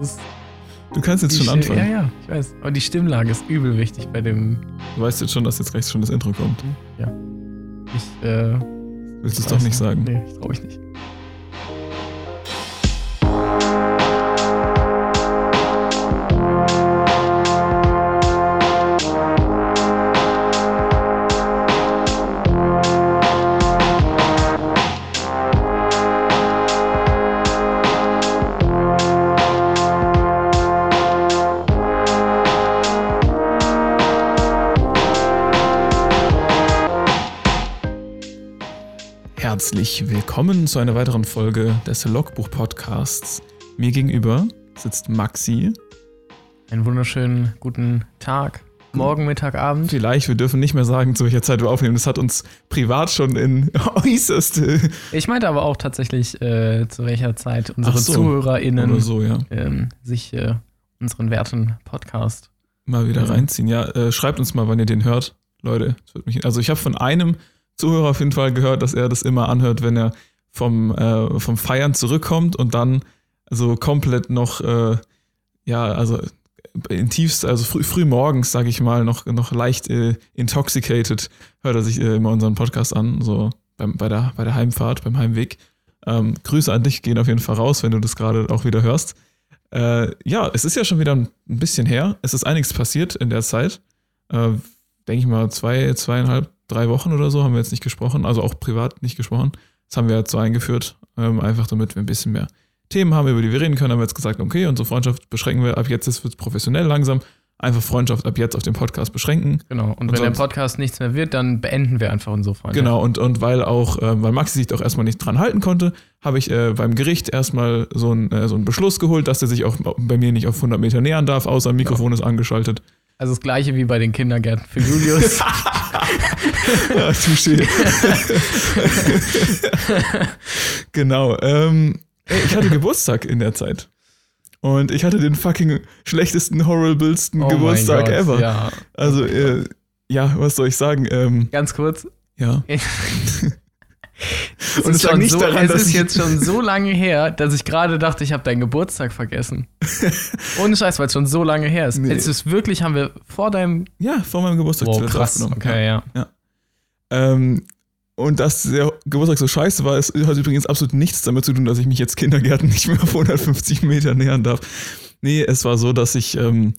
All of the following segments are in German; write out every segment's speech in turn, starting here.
Ist Du kannst jetzt schon Sti- anfangen. Ja, ja, ich weiß. Aber die Stimmlage ist übel wichtig bei dem. Du weißt jetzt schon, dass jetzt gleich schon das Intro kommt. Ja. Ich, äh. Willst du es doch nicht sagen? Nee, ich trau ich nicht. Herzlich willkommen zu einer weiteren Folge des Logbuch-Podcasts. Mir gegenüber sitzt Maxi. Einen wunderschönen guten Tag. Morgen, Mittag, Abend. Vielleicht, wir dürfen nicht mehr sagen, zu welcher Zeit wir aufnehmen. Das hat uns privat schon in äußerste Ich meinte aber auch tatsächlich, äh, zu welcher Zeit unsere so. ZuhörerInnen so, ja. ähm, sich äh, unseren werten Podcast. Mal wieder Ja. reinziehen. Ja, äh, schreibt uns mal, wann ihr den hört. Leute, also ich habe von einem Zuhörer auf jeden Fall gehört, dass er das immer anhört, wenn er vom, äh, vom Feiern zurückkommt und dann so komplett noch, äh, ja, also in tiefst, also früh, früh morgens, sage ich mal, noch, noch leicht äh, intoxicated, hört er sich äh, immer unseren Podcast an, so beim, bei, der, bei der Heimfahrt, beim Heimweg. Ähm, Grüße an dich gehen auf jeden Fall raus, wenn du das gerade auch wieder hörst. Äh, ja, es ist ja schon wieder ein bisschen her. Es ist einiges passiert in der Zeit. Äh, Denke ich mal, zwei, zweieinhalb, drei Wochen oder so haben wir jetzt nicht gesprochen, also auch privat nicht gesprochen. Das haben wir jetzt so eingeführt, ähm, einfach damit wir ein bisschen mehr Themen haben, über die wir reden können. Haben wir jetzt gesagt, okay, unsere Freundschaft beschränken wir ab jetzt, es wird professionell langsam. Einfach Freundschaft ab jetzt auf den Podcast beschränken. Genau. Und, Und wenn der Podcast nichts mehr wird, dann beenden wir einfach unsere Freundschaft. Genau, und, und weil auch, äh, weil Maxi sich doch erstmal nicht dran halten konnte, habe ich äh, beim Gericht erstmal so, ein, äh, so einen Beschluss geholt, dass er sich auch bei mir nicht auf 100 Meter nähern darf, außer Mikrofon ist angeschaltet. Also das gleiche wie bei den Kindergärten für Julius. Ja, touché. genau. Ähm, ich hatte Geburtstag in der Zeit. Und ich hatte den fucking schlechtesten, horriblesten Oh Geburtstag Gott, ever. Ja. Also, äh, ja, was soll ich sagen? Ähm, Ganz kurz. ja. Es Und ist es lag schon nicht so, daran, es dass ist ich- jetzt schon so lange her, dass ich gerade dachte, ich habe deinen Geburtstag vergessen. Ohne Scheiß, weil es schon so lange her ist. Nee. Es ist wirklich, haben wir vor deinem. Ja, vor meinem Geburtstag Wow, krass. Okay, ja. Ähm, und dass der Geburtstag so scheiße war, ist, hat übrigens absolut nichts damit zu tun, dass ich mich jetzt Kindergärten nicht mehr auf 150 Meter nähern darf. Nee, es war so, dass ich ähm,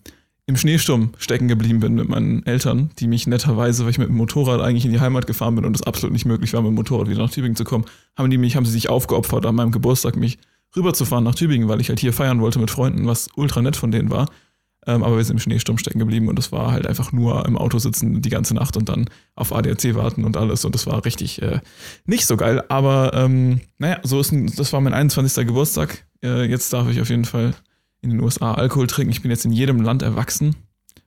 im Schneesturm stecken geblieben bin mit meinen Eltern, die mich netterweise, weil ich mit dem Motorrad eigentlich in die Heimat gefahren bin und es absolut nicht möglich war, mit dem Motorrad wieder nach Tübingen zu kommen, haben die mich, haben sie sich aufgeopfert, an meinem Geburtstag mich rüberzufahren nach Tübingen, weil ich halt hier feiern wollte mit Freunden, was ultra nett von denen war. Ähm, aber wir sind im Schneesturm stecken geblieben und es war halt einfach nur im Auto sitzen die ganze Nacht und dann auf ADAC warten und alles. Und das war richtig äh, nicht so geil. Aber ähm, naja, so ist ein, das war mein 21. Geburtstag. Äh, jetzt darf ich auf jeden Fall in den USA Alkohol trinken. Ich bin jetzt in jedem Land erwachsen.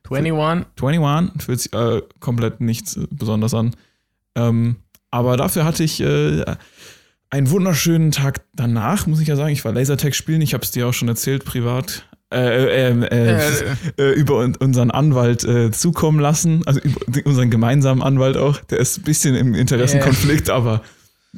21. 21 fühlt sich äh, komplett nichts äh, besonders an. Ähm, aber dafür hatte ich äh, einen wunderschönen Tag danach, muss ich ja sagen. Ich war Lasertag spielen. Ich habe es dir auch schon erzählt, privat. Äh, äh, äh, Äh, äh, über un- unseren Anwalt zukommen lassen, also über unseren gemeinsamen Anwalt auch. Der ist ein bisschen im Interessenkonflikt, aber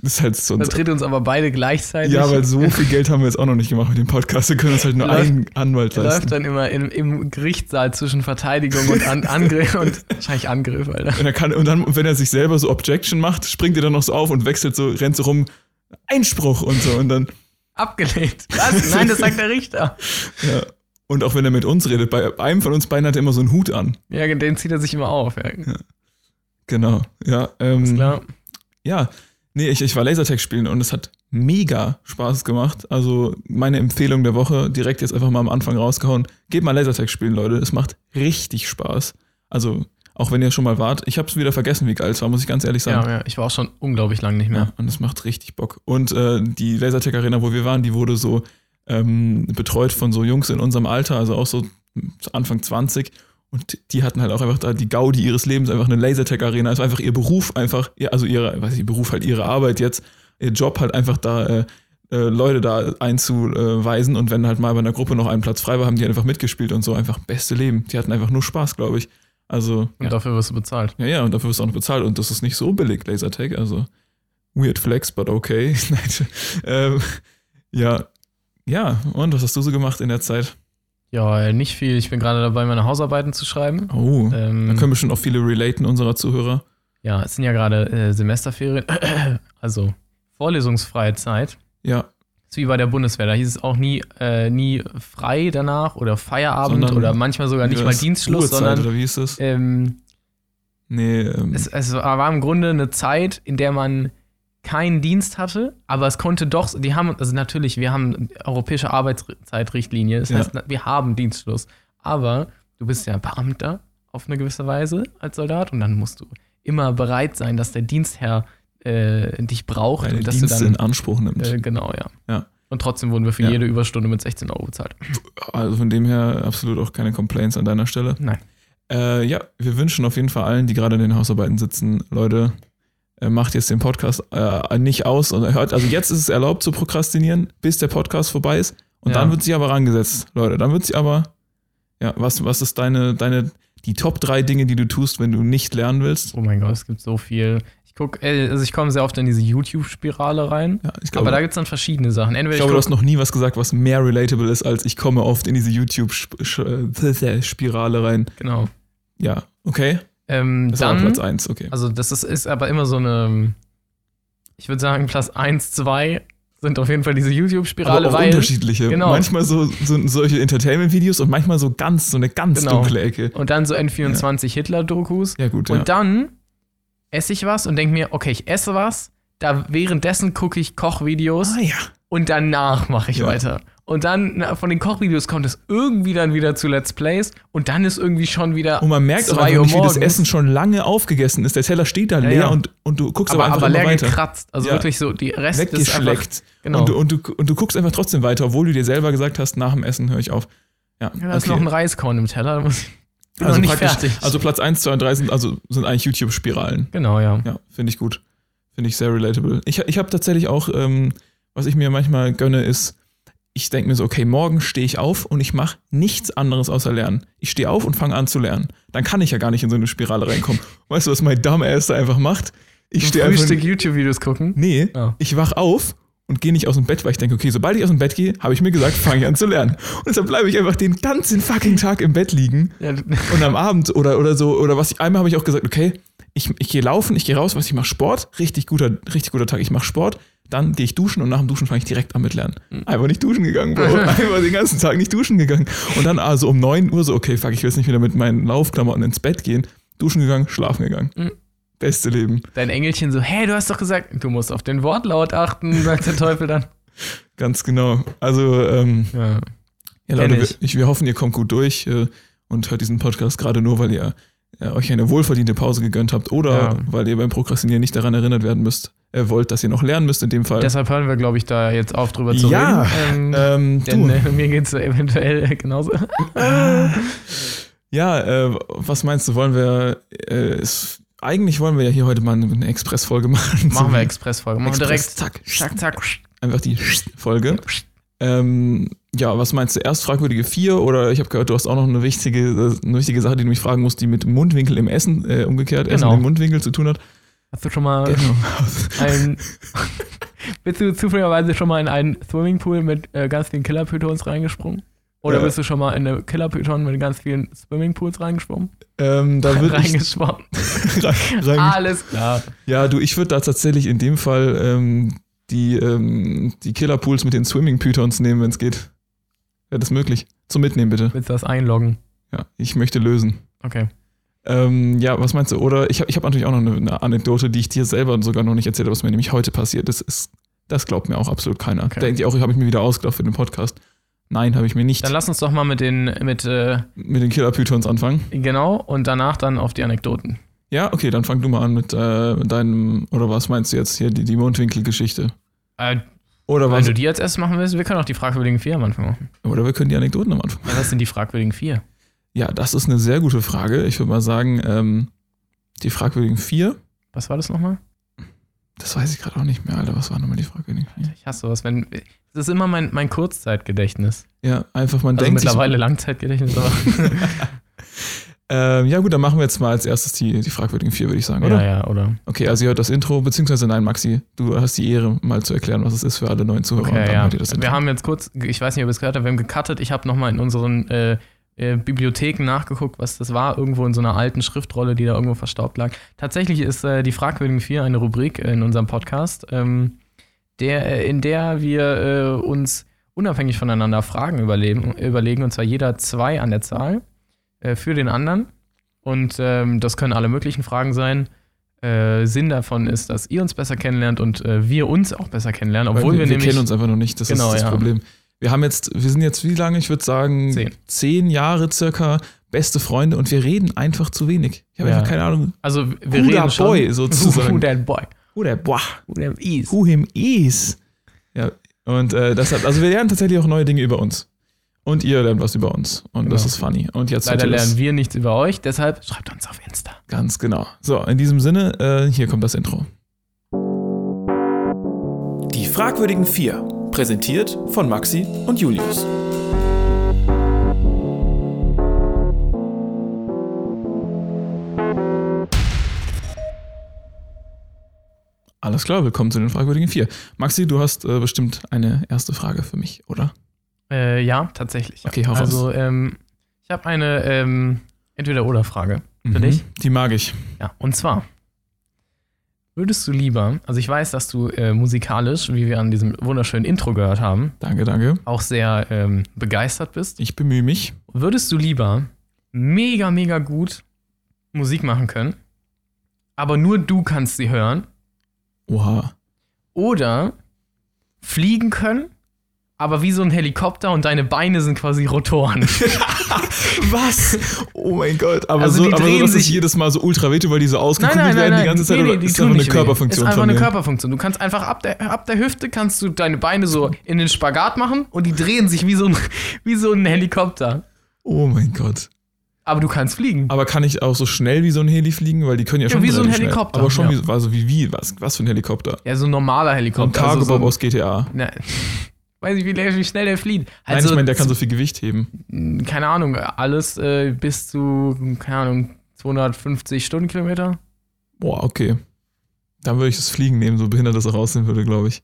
ist halt so. vertritt uns aber beide gleichzeitig. Ja, weil so viel Geld haben wir jetzt auch noch nicht gemacht mit dem Podcast. Wir können uns halt nur Läuft- einen Anwalt Er läuft leisten. dann immer im, im Gerichtssaal zwischen Verteidigung und An Angriff und wahrscheinlich Angriff, Alter. Und, kann, und dann, wenn er sich selber so Objection macht, springt er dann noch so auf und wechselt so, rennt so rum, Einspruch und so. Und dann, Abgelehnt. Was? Nein, das sagt der Richter. ja. Und auch wenn er mit uns redet, bei einem von uns beiden hat er immer so einen Hut an. Ja, den zieht er sich immer auf. Ja. Genau. Ja, ähm, Ist klar. Ja, nee, ich, ich war Lasertag spielen und es hat mega Spaß gemacht. Also meine Empfehlung der Woche, direkt jetzt einfach mal am Anfang rausgehauen. Geht mal Lasertag spielen, Leute. Es macht richtig Spaß. Also, auch wenn ihr schon mal wart, ich habe es wieder vergessen, wie geil es war, muss ich ganz ehrlich sagen. Ja, ja, ich war auch schon unglaublich lang nicht mehr. Ja, und es macht richtig Bock. Und äh, die Lasertag Arena, wo wir waren, die wurde so ähm, betreut von so Jungs in unserem Alter, also auch so Anfang 20. Und die hatten halt auch einfach da die Gaudi ihres Lebens, einfach eine Lasertag Arena. Es war einfach ihr Beruf, einfach, ihr- also ihre, weiß ich, Beruf halt ihre Arbeit jetzt, ihr Job halt einfach da äh, äh, Leute da einzuweisen. Und wenn halt mal bei einer Gruppe noch ein Platz frei war, haben die einfach mitgespielt und so einfach beste Leben. Die hatten einfach nur Spaß, glaube ich. Also, Und dafür wirst du bezahlt. ja, ja, und dafür wirst du auch noch bezahlt. Und das ist nicht so billig, Lasertag. Also, weird flex, but okay. Nein, ähm, ja, ja, und was hast du so gemacht in der Zeit? Ja, nicht viel. Ich bin gerade dabei, meine Hausarbeiten zu schreiben. Oh, Ähm, da können bestimmt auch viele relaten unserer Zuhörer. ja, es sind ja gerade äh, Semesterferien, also vorlesungsfreie Zeit. Ja, ist wie bei der Bundeswehr. Da hieß es auch nie, äh, nie frei danach oder Feierabend Sondern oder manchmal sogar nicht mal das? Dienstschluss, Ruhezeit, sondern oder wie ist das? ähm, Nee, ähm, es, es war im Grunde eine Zeit, in der man keinen Dienst hatte, aber es konnte doch, die haben, also natürlich, wir haben europäische Arbeitszeitrichtlinie, das Ja. heißt, wir haben Dienstschluss, aber du bist ja Beamter auf eine gewisse Weise als Soldat und dann musst du immer bereit sein, dass der Dienstherr äh, dich braucht deine und dass Dienste du in dann, äh, genau, ja. Ja. Und trotzdem wurden wir für Ja. jede Überstunde mit 16 Euro bezahlt. also von dem her absolut auch keine Complaints an deiner Stelle. Nein. Äh, ja, wir wünschen auf jeden Fall allen, die gerade in den Hausarbeiten sitzen, Leute, macht jetzt den Podcast äh, nicht aus und hört. Also jetzt ist es erlaubt zu prokrastinieren, bis der Podcast vorbei ist. Und Ja. dann wird sie aber rangesetzt, Leute. Dann wird sie aber. Ja, was, was ist deine, deine, die Top drei Dinge, die du tust, wenn du nicht lernen willst? Oh mein Gott, es gibt so viel. Ich guck, äh, also ich komme sehr oft in diese YouTube-Spirale rein. Ja, ich glaube, aber da gibt es dann verschiedene Sachen. Entweder ich glaube, ich du hast noch nie was gesagt, was mehr relatable ist, als ich komme oft in diese YouTube-Spirale rein. genau. Ja, okay. Ähm, Das ist dann, Platz 1, okay. also das ist, ist aber immer so eine, ich würde sagen, Platz 1, 2 sind auf jeden Fall diese YouTube-Spirale, aber auch weil. unterschiedliche. Genau. Manchmal so, so solche Entertainment-Videos und manchmal so ganz, so eine ganz Genau. dunkle Ecke. Und dann so N24 Hitler-Dokus. Ja, gut, Und ja. dann esse ich was und denke mir, okay, ich esse was. Da währenddessen gucke ich Kochvideos ah, ja. und danach mache ich Ja. weiter. Und dann von den Kochvideos kommt es irgendwie dann wieder zu Let's Plays und dann ist irgendwie schon wieder. Und man merkt Uhr nicht, wie das. Essen schon lange aufgegessen ist. Der Teller steht da Ja, leer ja. Und, und du guckst aber, aber, einfach aber leer weiter. gekratzt. Also Ja. wirklich so, die Rest ist einfach. Weggeschleckt. Genau. Und, du, und, du, und du guckst einfach trotzdem weiter, obwohl du dir selber gesagt hast, nach dem Essen höre ich auf. Ja, da ist okay. noch ein Reiskorn im Teller. Also nicht fertig. Also Platz 1, 2 und 3 sind, also sind eigentlich YouTube-Spiralen. genau, ja. Ja, finde ich gut. Finde ich sehr relatable. Ich, ich habe tatsächlich auch, ähm, was ich mir manchmal gönne, ist, ich denke mir so, okay, morgen stehe ich auf und ich mache nichts anderes außer lernen. Ich stehe auf und fange an zu lernen. Dann kann ich ja gar nicht in so eine Spirale reinkommen. Weißt du, was mein Dumbass da einfach macht? Ich stehe einfach. YouTube-Videos gucken. Nee, Ja. ich wach auf und gehe nicht aus dem Bett, weil ich denke, okay, sobald ich aus dem Bett gehe, habe ich mir gesagt, fange ich an zu lernen. Und deshalb bleibe ich einfach den ganzen fucking Tag im Bett liegen Ja, und am Abend oder, oder so, oder was ich, einmal habe ich auch gesagt, okay, ich, ich gehe laufen, ich gehe raus, was ich mache Sport, richtig guter, richtig guter Tag, ich mache Sport, dann gehe ich duschen und nach dem Duschen fange ich direkt an mit Lernen. Einfach nicht duschen gegangen, Bro. Einfach den ganzen Tag nicht duschen gegangen. Und dann also um 9 Uhr so, okay, fuck, ich will jetzt nicht wieder mit meinen Laufklamotten ins Bett gehen. Duschen gegangen, schlafen gegangen. Mhm. Beste Leben. dein Engelchen so, hey, du hast doch gesagt, du musst auf den Wortlaut achten, sagt der Teufel dann. Ganz genau. Also, ähm, Ja. Ja, Leute, wir, ich. ich, wir hoffen, ihr kommt gut durch äh, und hört diesen Podcast gerade nur, weil ihr äh, euch eine wohlverdiente Pause gegönnt habt oder Ja. weil ihr beim Prokrastinieren nicht daran erinnert werden müsst, äh, wollt, dass ihr noch lernen müsst in dem Fall. Deshalb hören wir, glaube ich, da jetzt auf, drüber zu Ja, reden. Ähm, ähm, denn du, äh, mir geht es eventuell genauso. ja, äh, was meinst du, wollen wir, äh, es, eigentlich wollen wir ja hier heute mal eine, Express-Folge machen. Machen wir So Expressfolge. Machen wir Express, direkt. zack, Zack, zack. einfach die Folge. Ähm, ja, was meinst du? Erst fragwürdige vier oder ich habe gehört, du hast auch noch eine wichtige, äh, eine wichtige Sache, die du mich fragen musst, die mit Mundwinkel im Essen, äh, umgekehrt, Essen Genau. im Mundwinkel zu tun hat. Hast du schon mal Genau. ein. bist du zufälligerweise schon mal in einen Swimmingpool mit äh, ganz vielen Killer-Pythons reingesprungen? Oder Ja. bist du schon mal in eine Killer-Python mit ganz vielen Swimmingpools reingesprungen? ähm, da würde Reingeschwommen. rein, rein, Alles klar. Ja, du, ich würde da tatsächlich in dem Fall ähm, die, ähm, die Killerpools mit den Swimming-Pythons nehmen, wenn es geht. Wäre das möglich? Zum Mitnehmen, bitte. Willst du das einloggen? Ja, ich möchte lösen. Okay. Ähm, ja, was meinst du? Oder ich habe ich hab natürlich auch noch eine, eine Anekdote, die ich dir selber sogar noch nicht erzählt habe, was mir nämlich heute passiert ist. ist das glaubt mir auch absolut keiner. Okay. Denkt ihr auch, habe ich mir wieder ausgedacht für den Podcast? Nein, habe ich mir nicht. Dann lass uns doch mal mit den, mit, äh, mit den Killerpythons anfangen. genau, und danach dann auf die Anekdoten. Ja, okay, dann fang du mal an mit, äh, mit deinem, oder was meinst du jetzt hier, die, die Mundwinkel-Geschichte? Äh, Oder wenn was? du die als erstes machen willst, wir können auch die fragwürdigen vier am Anfang machen. Oder wir können die Anekdoten am Anfang. Ja, was sind die fragwürdigen vier? Ja, das ist eine sehr gute Frage. Ich würde mal sagen, ähm, die fragwürdigen vier. Was war das nochmal? Das weiß ich gerade auch nicht mehr, Alter. Was waren nochmal die fragwürdigen vier? Ich hasse sowas, wenn. Das ist immer mein, mein Kurzzeitgedächtnis. Ja, einfach man Also denkt sich, mittlerweile Langzeitgedächtnis, aber. Ähm, ja, gut, dann machen wir jetzt mal als erstes die, die fragwürdigen vier, würde ich sagen, oder? Ja, ja, oder? Okay, also ihr hört das Intro, beziehungsweise nein, Maxi, du hast die Ehre, mal zu erklären, was es ist für alle neuen Zuhörer. und Okay, ja. Wir haben jetzt kurz, ich weiß nicht, ob ihr es gehört habt, wir haben gecuttet. Ich habe nochmal in unseren äh, äh, Bibliotheken nachgeguckt, was das war. Irgendwo in so einer alten Schriftrolle, die da irgendwo verstaubt lag. Tatsächlich ist äh, die Fragwürdigen vier eine Rubrik in unserem Podcast, ähm, der, äh, in der wir äh, uns unabhängig voneinander Fragen überlegen, überlegen, und zwar jeder zwei an der Zahl äh, für den anderen. Und ähm, das können alle möglichen Fragen sein. Äh, Sinn davon ist, dass ihr uns besser kennenlernt und äh, wir uns auch besser kennenlernen, obwohl wir, wir, nämlich kennen uns einfach noch nicht, das Genau, ist das ja. Problem. Wir haben jetzt, wir sind jetzt wie lange? Ich würde sagen, Zehn. zehn Jahre circa beste Freunde und wir reden einfach zu wenig. Ich habe Ja. einfach keine Ahnung. Also wir Who that reden schon. boy, sozusagen. Who that boy. Who der boah, Who that is. who him is. Ja, und äh, deshalb, also wir lernen tatsächlich auch neue Dinge über uns. Und ihr lernt was über uns. Und das Genau. ist funny. Und jetzt Leider das. lernen wir nichts über euch, deshalb schreibt uns auf Insta. Ganz genau. So, in diesem Sinne, äh, hier kommt das Intro. Die fragwürdigen vier. Präsentiert von Maxi und Julius. Alles klar, willkommen zu den fragwürdigen vier. Maxi, du hast äh, bestimmt eine erste Frage für mich, oder? Äh, ja, tatsächlich. Ja. Okay, hau raus. Also, ähm, ich habe eine ähm, Entweder-Oder-Frage für Mhm. dich. Die mag ich. Ja, und zwar, würdest du lieber, also ich weiß, dass du äh, musikalisch, wie wir an diesem wunderschönen Intro gehört haben, Danke, danke. auch sehr ähm, begeistert bist. Ich bemühe mich. Würdest du lieber mega, mega gut Musik machen können, aber nur du kannst sie hören, Oha. oder fliegen können, aber wie so ein Helikopter und deine Beine sind quasi Rotoren. Was? Oh mein Gott. Aber Also so, die aber so dass sich- jedes Mal so ultra wehtut, weil die so ausgekugelt werden die ganze Zeit. oder ist einfach eine. Körperfunktion Ist einfach eine? Körperfunktion. Du kannst einfach ab der, ab der Hüfte kannst du deine Beine so in den Spagat machen und die drehen sich wie so ein, wie so ein Helikopter. Oh mein Gott. Aber du kannst fliegen. Aber kann ich auch so schnell wie so ein Heli fliegen? Weil die können ja Ja, schon wie so ein relativ schnell. Helikopter, Aber schon ja. wie, so- also wie, wie, was, was für ein Helikopter? Ja, so ein normaler So ein Helikopter. Cargo also so, Bob aus GTA. na, weiß ich, wie, wie schnell der flieht. Nein, Also, ich meine, der kann so viel Gewicht heben. keine Ahnung, alles äh, bis zu, keine Ahnung, 250 Stundenkilometer. Boah, okay. Dann würde ich das Fliegen nehmen, so behindert das auch aussehen würde, glaube ich.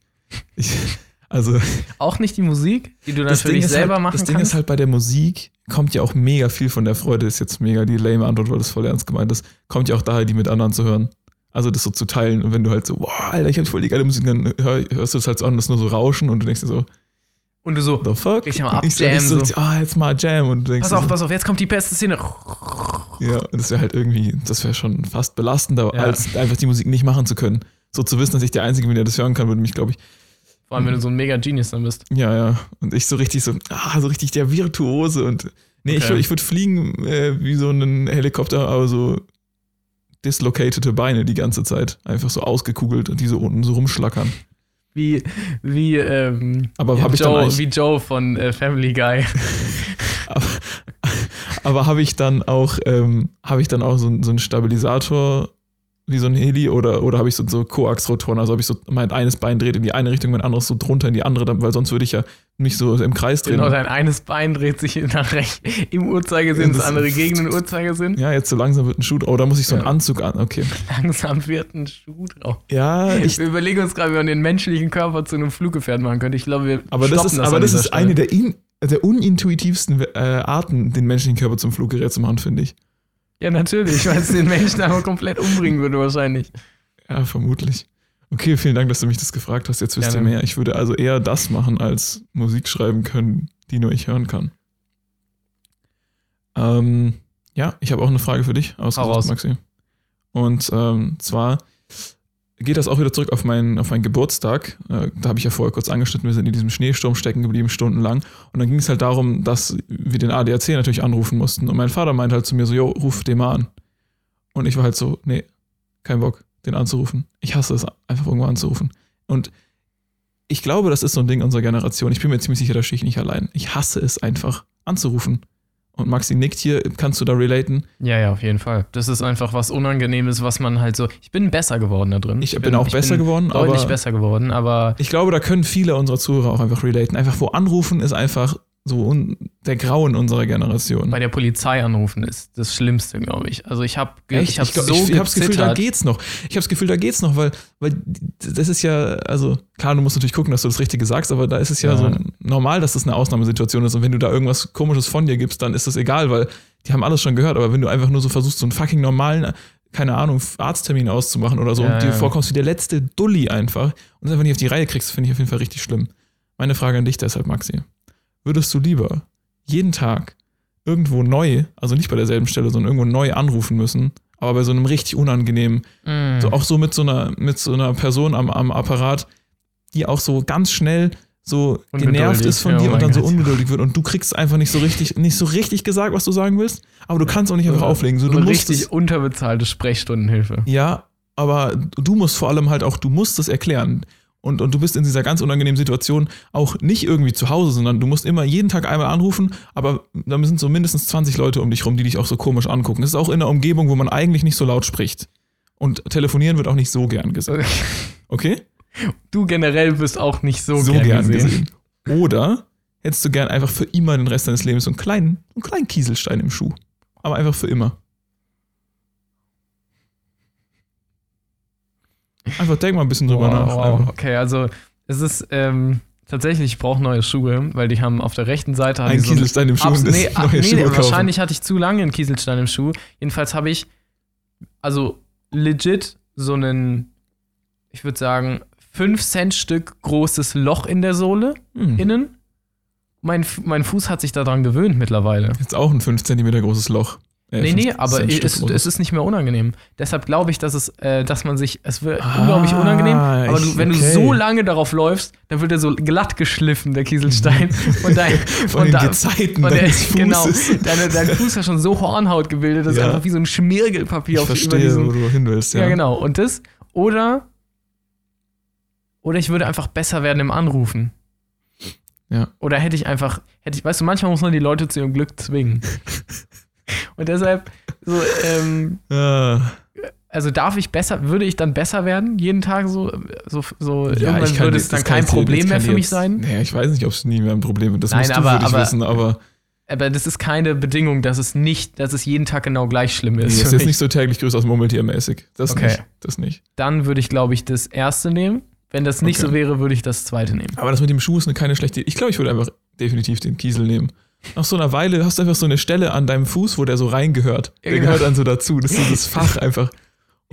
ich. Also, Auch nicht die Musik, die du ist selber halt, machen das Ding kannst. ist halt bei der Musik, kommt ja auch mega viel von der Freude, ist jetzt mega die lame Antwort, weil das voll ernst gemeint ist, kommt ja auch daher, die mit anderen zu hören. Also das so zu teilen und wenn du halt so, boah, Alter, ich hab voll die geile Musik, dann hör, hörst du das halt so an, das nur so Rauschen und du denkst dir so, und du so, the fuck? Richtig mal ich so, ich abjammen, so, ah, jetzt mal Jam und du denkst pass auf, so, pass auf, jetzt kommt die beste Szene. Ja, und das wäre halt irgendwie, das wäre schon fast belastender, Ja. als einfach die Musik nicht machen zu können. So zu wissen, dass ich der Einzige bin, der das hören kann, würde mich, glaube ich, Vor allem, wenn du so ein mega Genius dann bist. ja, ja. Und ich so richtig so, ah, so richtig der Virtuose und nee, ich, Okay. würd- ich würde fliegen äh, wie so ein Helikopter, aber so dislocatete Beine die ganze Zeit. Einfach so ausgekugelt und die so unten so rumschlackern. Wie, wie, ähm, Aber ja, Joe, wie Joe von äh, Family Guy. aber, aber habe ich dann auch, ähm, habe ich dann auch so, so einen Stabilisator wie so ein Heli oder, oder habe ich so, so Koax-Rotoren, also habe ich so, mein eines Bein dreht in die eine Richtung, mein anderes so drunter in die andere, weil sonst würde ich ja mich so im Kreis drehen. Genau, dein eines Bein dreht sich nach rechts im Uhrzeigersinn, das das- andere gegen den Uhrzeigersinn. Ja, jetzt so langsam wird ein Schuh. Oh, da muss ich so einen Ja. Anzug an. Okay. Langsam wird ein Schuh drauf. Ja, ich, wir überlegen uns gerade, wie man den menschlichen Körper zu einem Fluggefährt machen könnte. Ich glaube, wir aber das ist, aber an das ist eine der, in, der unintuitivsten äh, Arten, den menschlichen Körper zum Fluggerät zu machen, finde ich. Ja, natürlich, weil es den Menschen aber komplett umbringen würde wahrscheinlich. Ja, vermutlich. Okay, vielen Dank, dass du mich das gefragt hast. Jetzt wisst Gerne. ihr mehr. Ich würde also eher das machen, als Musik schreiben können, die nur ich hören kann. Ähm, ja, ich habe auch eine Frage für dich ausgesucht, Maxi. Und ähm, zwar geht das auch wieder zurück auf meinen, auf meinen Geburtstag. Äh, da habe ich ja vorher kurz angeschnitten, wir sind in diesem Schneesturm stecken geblieben, stundenlang. Und dann ging es halt darum, dass wir den ADAC natürlich anrufen mussten. Und mein Vater meinte halt zu mir so, jo, ruf den mal an. Und ich war halt so, nee, kein Bock, den anzurufen. Ich hasse es, einfach irgendwo anzurufen. Und ich glaube, das ist so ein Ding unserer Generation. Ich bin mir ziemlich sicher, da stehe ich nicht allein. Ich hasse es einfach, anzurufen. Und Maxi nickt hier, kannst du da relaten? Ja, ja, auf jeden Fall. Das ist einfach was Unangenehmes, was man halt so. Ich bin besser geworden da drin. Ich bin auch besser geworden, Deutlich aber- besser geworden, aber Ich glaube, da können viele unserer Zuhörer auch einfach relaten. Einfach wo anrufen ist einfach so un der Grau in unserer Generation. Bei der Polizei anrufen ist das Schlimmste, glaube ich. Also ich habe ich hab glaub, so ich, ich habe das Gefühl, da geht's noch. Ich habe das Gefühl, da geht's noch, weil, weil das ist ja, also klar, du musst natürlich gucken, dass du das Richtige sagst, aber da ist es ja, Ja. so normal, dass das eine Ausnahmesituation ist und wenn du da irgendwas Komisches von dir gibst, dann ist das egal, weil die haben alles schon gehört, aber wenn du einfach nur so versuchst, so einen fucking normalen, keine Ahnung, Arzttermin auszumachen oder so Ja, und dir ja. vorkommst wie der letzte Dulli einfach und es einfach nicht auf die Reihe kriegst, finde ich auf jeden Fall richtig schlimm. Meine Frage an dich deshalb, Maxi. Würdest du lieber jeden Tag irgendwo neu, also nicht bei derselben Stelle, sondern irgendwo neu anrufen müssen, aber bei so einem richtig unangenehmen, Mm. so auch so mit so einer, mit so einer Person am, am Apparat, die auch so ganz schnell so genervt ist von ja, dir oh und dann so Gott. ungeduldig wird und du kriegst einfach nicht so richtig, nicht so richtig gesagt, was du sagen willst, aber du kannst auch nicht einfach So- auflegen. So, so du musst richtig es, unterbezahlte Sprechstundenhilfe. ja, aber du musst vor allem halt auch, du musst es erklären. Und, und du bist in dieser ganz unangenehmen Situation auch nicht irgendwie zu Hause, sondern du musst immer jeden Tag einmal anrufen, aber da sind so mindestens 20 Leute um dich rum, die dich auch so komisch angucken. Das ist auch in einer Umgebung, wo man eigentlich nicht so laut spricht. Und telefonieren wird auch nicht so gern gesagt. Okay? Du generell bist auch nicht so, gern, gesehen. Oder hättest du gern einfach für immer den Rest deines Lebens so einen kleinen, einen kleinen Kieselstein im Schuh. Aber einfach für immer. Einfach denk mal ein bisschen drüber Wow, nach. wow. Okay, also es ist ähm, tatsächlich, ich brauche neue Schuhe, weil die haben auf der rechten Seite Ein so Kieselstein im Schuh nee, neue nee, Schuhe kaufen. wahrscheinlich hatte ich zu lange einen Kieselstein im Schuh. Jedenfalls habe ich also legit so einen, ich würde sagen, 5 Cent Stück großes Loch in der Sohle Hm. innen. Mein, mein Fuß hat sich daran gewöhnt mittlerweile. Jetzt auch ein 5 cm großes Loch. Äh, Nee, 5 nee, aber es, es ist nicht mehr unangenehm. Deshalb glaube ich, dass es, äh, dass man sich, es wird Ah, unglaublich unangenehm, aber du, wenn okay. du so lange darauf läufst, dann wird er so glatt geschliffen, der Kieselstein. und dein, Von und da- Gezeiten und der, deines Fußes. genau, deine, dein Fuß hat schon so Hornhaut gebildet, das ist Ja. einfach wie so ein Schmirgelpapier Ich auf über verstehe, diesen. wo du hin willst. Ja, Ja. genau. Und das, oder, oder ich würde einfach besser werden im Anrufen. Ja. Oder hätte ich einfach, hätte ich, weißt du, manchmal muss man die Leute zu ihrem Glück zwingen. Und deshalb, so, ähm, Ah, also darf ich besser, würde ich dann besser werden, jeden Tag so, so, so ja, irgendwann würde es dann das kein Problem das mehr für dir mich jetzt- sein. Nee, ich weiß nicht, ob es nie mehr ein Problem wird. Das Nein, musst du aber- für dich aber- wissen, aber Aber das ist keine Bedingung, dass es nicht, dass es jeden Tag genau gleich schlimm nee, ist. ist jetzt nicht so täglich grüßt aus Murmeltier-mäßig. Das Okay. nicht. Das nicht. Dann würde ich, glaube ich, das erste nehmen. Wenn das nicht Okay. so wäre, würde ich das zweite nehmen. Aber das mit dem Schuh ist eine keine schlechte. Ich glaube, ich würde einfach definitiv den Kiesel nehmen. Nach so einer Weile hast du einfach so eine Stelle an deinem Fuß, wo der so reingehört. Ja, Der genau. gehört dann so dazu. Das ist so das Fach einfach.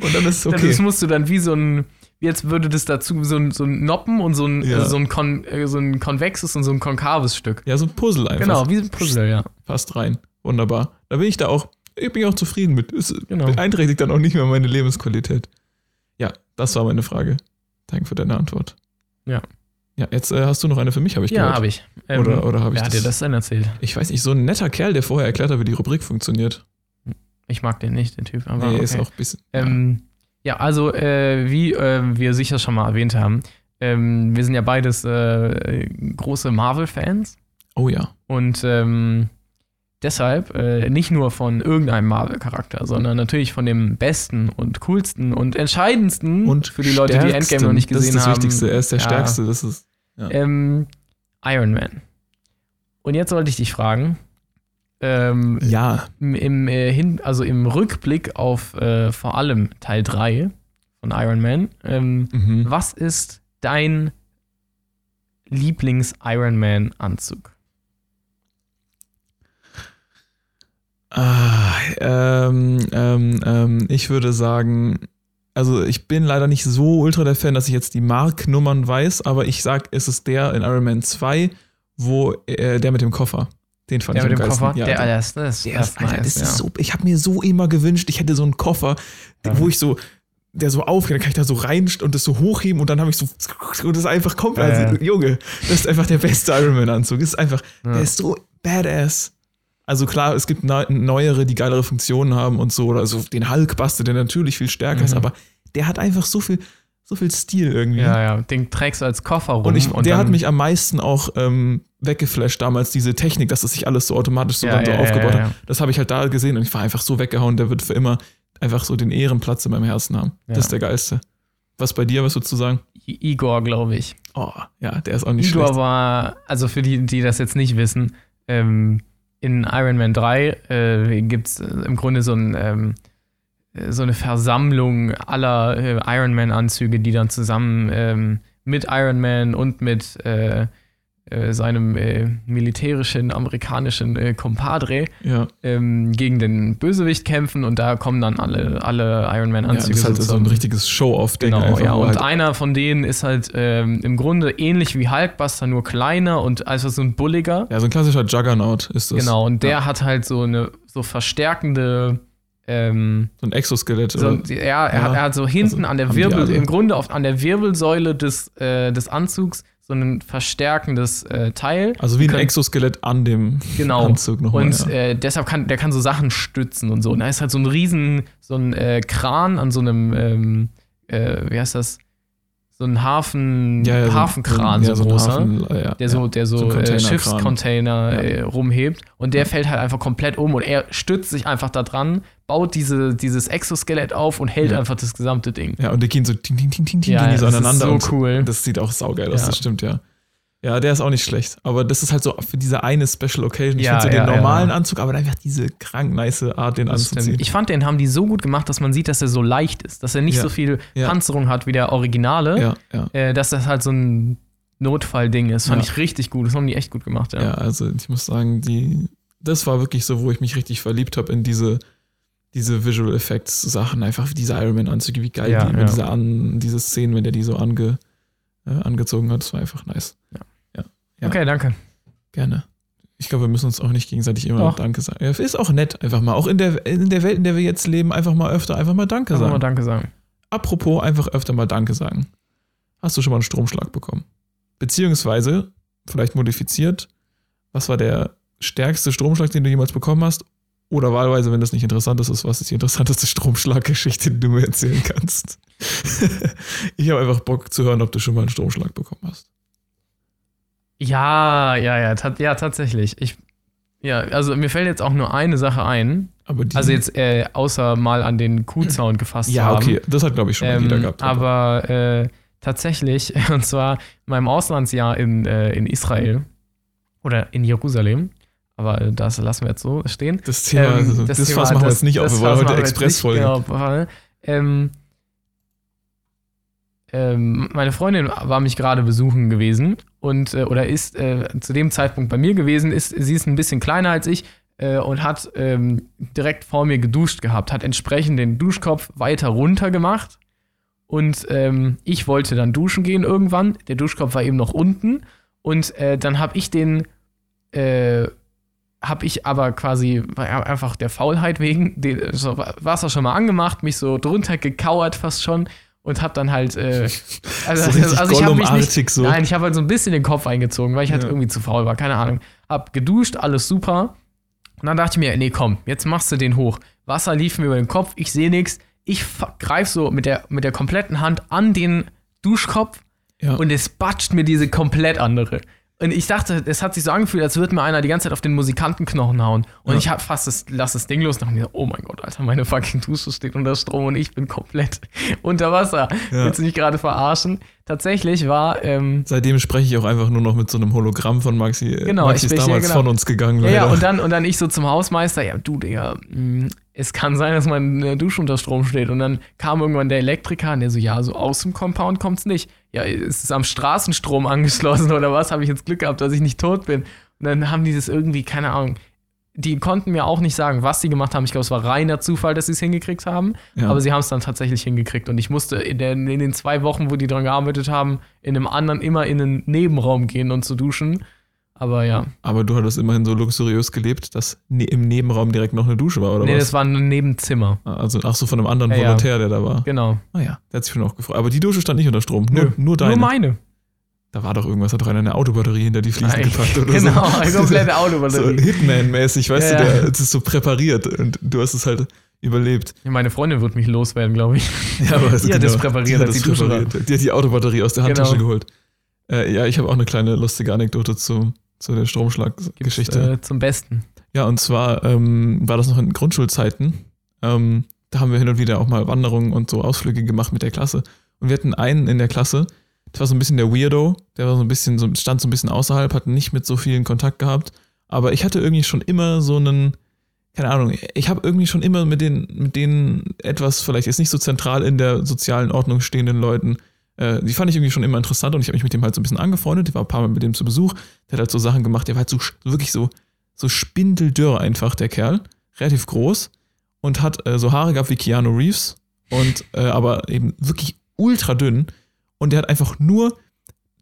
Und dann ist es okay. Das musst du dann wie so ein, jetzt würde das dazu so ein, so ein Noppen und so ein, Ja. äh, so, ein Kon, äh, so ein konvexes und so ein konkaves Stück. ja, so ein Puzzle einfach. Genau, wie ein Puzzle, ja. Passt rein. Wunderbar. Da bin ich da auch, ich bin auch zufrieden mit. Es Genau. beeinträchtigt dann auch nicht mehr meine Lebensqualität. Ja, das war meine Frage. Danke für deine Antwort. Ja. Ja, jetzt äh, hast du noch eine für mich, habe ich Ja, gehört. habe ich. Ähm, Oder, oder habe ich wer hat dir das denn erzählt? Ich weiß nicht, so ein netter Kerl, der vorher erklärt hat, wie die Rubrik funktioniert. Ich mag den nicht, den Typ. Aber nee, okay. ist auch ein bisschen. Ähm, ja, also äh, wie äh, wir sicher schon mal erwähnt haben, ähm, wir sind ja beides äh, große Marvel-Fans oh ja. und ähm, deshalb äh, nicht nur von irgendeinem Marvel-Charakter, sondern natürlich von dem besten und coolsten und entscheidendsten Und für die Leute, die Endgame noch nicht gesehen Das ist das haben. Wichtigste. Er ist der Ja. Stärkste. Das ist. Ähm, Iron Man. Und jetzt sollte ich dich fragen, ähm, Ja. im, im, äh, hin, also im Rückblick auf äh, vor allem Teil 3 von Iron Man, ähm, Mhm. was ist dein Lieblings-Iron Man-Anzug? Ah, ähm, ähm, ähm, ich würde sagen, also ich bin leider nicht so ultra der Fan, dass ich jetzt die Marknummern weiß, aber ich sag, es ist der in Iron Man 2, wo äh, der mit dem Koffer. Den fand Der ich mit dem geilsten. Koffer? Ja, der, der ist, das, der ist, Alter, nice, das ja. ist so, ich habe mir so immer gewünscht, ich hätte so einen Koffer, Ja. wo ich so, der so aufgeht, dann kann ich da so rein und das so hochheben und dann habe ich so, und das ist einfach komplett, Ja, ja. also, Junge, das ist einfach der beste Iron Man Anzug. Das ist einfach, Ja. der ist so badass. Also klar, es gibt neu- neuere, die geilere Funktionen haben und so, oder so den Hulk bastet, der natürlich viel stärker ist, Mhm. aber der hat einfach so viel, so viel Stil irgendwie. Ja, ja, den trägst du als Koffer rum. Und, ich, der hat mich am meisten auch ähm, weggeflasht damals, diese Technik, dass das sich alles so automatisch so, Ja, dann so ja, aufgebaut ja, hat. Das habe ich halt da gesehen und ich war einfach so weggehauen, der wird für immer einfach so den Ehrenplatz in meinem Herzen haben. Das ist der geilste. Was bei dir, was würdest du sagen? Igor, glaube ich. Oh, ja, der ist auch nicht Igor schlecht. war, also für die, die das jetzt nicht wissen, ähm, in Iron Man 3 äh, gibt es im Grunde so, ein, ähm, so eine Versammlung aller äh, Iron Man-Anzüge, die dann zusammen ähm, mit Iron Man und mit äh, seinem äh, militärischen amerikanischen äh, Compadre Ja. ähm, gegen den Bösewicht kämpfen und da kommen dann alle, alle Iron ja, Man-Anzüge das ist halt so ein richtiges Show-Off-Ding. Genau, einfach, ja. Und halt, einer von denen ist halt ähm, im Grunde ähnlich wie Hulkbuster, nur kleiner und also so ein bulliger. ja, so ein klassischer Juggernaut ist das. Genau, und der Ja. hat halt so eine so verstärkende ähm, So ein Exoskelett. so, oder? ja, er, Hat, er hat so hinten Also an der Wirbel, im Grunde auf, an der Wirbelsäule des, äh, des Anzugs so ein verstärkendes äh, Teil. Also wie ein Exoskelett an dem Genau. Anzug nochmal. Und ja. äh, deshalb kann der kann so Sachen stützen und so. Und da ist halt so ein riesen, so ein äh, Kran an so einem, ähm, äh, wie heißt das? So ein Hafen, ja, ja, so ein- Hafenkran, so, ein großer. Hafen, äh, der so, der so, So äh. Schiffscontainer äh, rumhebt und der fällt halt einfach komplett um und er stützt sich einfach da dran, baut diese, dieses Exoskelett auf und hält einfach das gesamte Ding. Ja, und die gehen so ting, ting, ting, ting, ting, Ja, gehen die so das ist aneinander. so cool. Das sieht auch saugeil aus, das stimmt, ja. Ja, der ist auch nicht schlecht. Aber das ist halt so für diese eine Special Occasion. Ich Ja, finde so ja, den normalen ja. Anzug, aber einfach diese krank nice Art, den Das anzuziehen. stimmt. Ich fand, den haben die so gut gemacht, dass man sieht, dass er so leicht ist, dass er nicht so viel. Panzerung hat wie der Originale, äh, dass das halt so ein Notfallding ist. Fand ich richtig gut. Das haben die echt gut gemacht, ja. Ja, also ich muss sagen, die, das war wirklich so, wo ich mich richtig verliebt habe in diese, diese Visual Effects Sachen, einfach diese Iron Man Anzüge, wie geil Ja, die, ja. diese, an, diese Szenen, wenn der die so ange, äh, angezogen hat, das war einfach nice. Ja. Okay, danke. Gerne. Ich glaube, wir müssen uns auch nicht gegenseitig immer Doch. Danke sagen. Ja, ist auch nett, einfach mal. Auch in der, in der Welt, in der wir jetzt leben, einfach mal öfter einfach mal Danke man sagen. mal Danke sagen. Apropos, einfach öfter mal Danke sagen. Hast du schon mal einen Stromschlag bekommen? Beziehungsweise, vielleicht modifiziert, was war der stärkste Stromschlag, den du jemals bekommen hast? Oder wahlweise, wenn das nicht interessant ist, ist, was ist die interessanteste Stromschlaggeschichte, die du mir erzählen kannst? ich habe einfach Bock zu hören, ob du schon mal einen Stromschlag bekommen hast. Ja, ja, ja, ta ja, tatsächlich. Ich, ja, also mir fällt jetzt auch nur eine Sache ein. Aber Also jetzt äh, außer mal an den Kuhzaun gefasst zu ja, haben. okay, das hat, glaube ich, schon mal jeder Ähm, gehabt. aber äh, tatsächlich, und zwar in meinem Auslandsjahr in, äh, in Israel oder in Jerusalem, aber äh, das lassen wir jetzt so stehen. Das Thema, Ähm, also, das, Thema- Fass machen wir jetzt nicht auf. das Wir wollen heute Express-Folge. Genau, weil, ähm, ähm, meine Freundin war mich gerade besuchen gewesen und äh, oder ist äh, zu dem Zeitpunkt bei mir gewesen. Ist, sie ist ein bisschen kleiner als ich äh, und hat ähm, direkt vor mir geduscht gehabt, hat entsprechend den Duschkopf weiter runter gemacht. Und ähm, ich wollte dann duschen gehen irgendwann. Der Duschkopf war eben noch unten. Und äh, dann habe ich den, äh, habe ich aber quasi einfach der Faulheit wegen, den, so, Wasser schon mal angemacht, mich so drunter gekauert fast schon und habe dann halt, äh, also, So richtig also ich habe mich nicht, so. nein, ich habe halt so ein bisschen den Kopf eingezogen, weil ich halt Ja. irgendwie zu faul war, keine Ahnung. Hab geduscht, alles super. Und dann dachte ich mir, nee, komm, jetzt machst du den hoch. Wasser lief mir über den Kopf, ich sehe nichts. Ich greife so mit der, mit der kompletten Hand an den Duschkopf Ja. und es batscht mir diese komplett andere. Und ich dachte, es hat sich so angefühlt, als würde mir einer die ganze Zeit auf den Musikantenknochen hauen. Und Ja. ich hab fast das, lass das Ding los und dachte mir, oh mein Gott, Alter, meine fucking Dusche steht unter Strom und ich bin komplett unter Wasser. Ja. Willst du mich gerade verarschen? Tatsächlich war, ähm, Seitdem spreche ich auch einfach nur noch mit so einem Hologramm von Maxi. Genau, Maxi ich ist damals genau. von uns gegangen. ja, ja, und dann, und dann ich so zum Hausmeister, ja, du, Digga, mh, es kann sein, dass meine Dusche unter Strom steht. Und dann kam irgendwann der Elektriker und der so, ja, so aus dem Compound kommt's nicht. Ja, ist es am Straßenstrom angeschlossen oder was? Habe ich jetzt Glück gehabt, dass ich nicht tot bin. Und dann haben die das irgendwie, keine Ahnung, die konnten mir auch nicht sagen, was sie gemacht haben. Ich glaube, es war reiner Zufall, dass sie es hingekriegt haben. Ja. Aber sie haben es dann tatsächlich hingekriegt. Und ich musste in, der, in den zwei Wochen, wo die dran gearbeitet haben, in einem anderen immer in einen Nebenraum gehen und zu duschen. Aber ja. Aber du hattest immerhin so luxuriös gelebt, dass ne im Nebenraum direkt noch eine Dusche war, oder nee, was? das war ein Nebenzimmer. also, ach so, von einem anderen Ja. Volontär, der da war. Genau. Ah ja, der hat sich schon auch gefreut. Aber die Dusche stand nicht unter Strom. Nur, nur deine. Nur meine. Da war doch irgendwas, hat doch einer eine Autobatterie hinter die Fliesen Nein, gepackt oder genau, so. eine komplette So Autobatterie. Hitman-mäßig, weißt Ja, du, ja. der das ist so präpariert und du hast es halt überlebt. Meine Freundin wird mich loswerden, glaube ich. Ja, aber also Die hat das präpariert, die, hat das die präpariert. die hat die Autobatterie aus der Handtasche Genau. geholt. Äh, ja, ich habe auch eine kleine lustige Anekdote zu, zu der Stromschlaggeschichte. Äh, zum Besten. Ja, und zwar ähm, war das noch in Grundschulzeiten. Ähm, da haben wir hin und wieder auch mal Wanderungen und so Ausflüge gemacht mit der Klasse. Und wir hatten einen in der Klasse, das war so ein bisschen der Weirdo, der war so ein bisschen, so, stand so ein bisschen außerhalb, hat nicht mit so vielen Kontakt gehabt, aber ich hatte irgendwie schon immer so einen, keine Ahnung, ich habe irgendwie schon immer mit den, mit denen etwas, vielleicht ist nicht so zentral in der sozialen Ordnung stehenden Leuten, äh, die fand ich irgendwie schon immer interessant und ich habe mich mit dem halt so ein bisschen angefreundet. Ich war ein paar Mal mit dem zu Besuch. Der hat halt so Sachen gemacht, der war halt so wirklich so, so spindeldürr einfach, der Kerl. Relativ groß und hat äh, so Haare gehabt wie Keanu Reeves und äh, aber eben wirklich ultra dünn. Und der hat einfach nur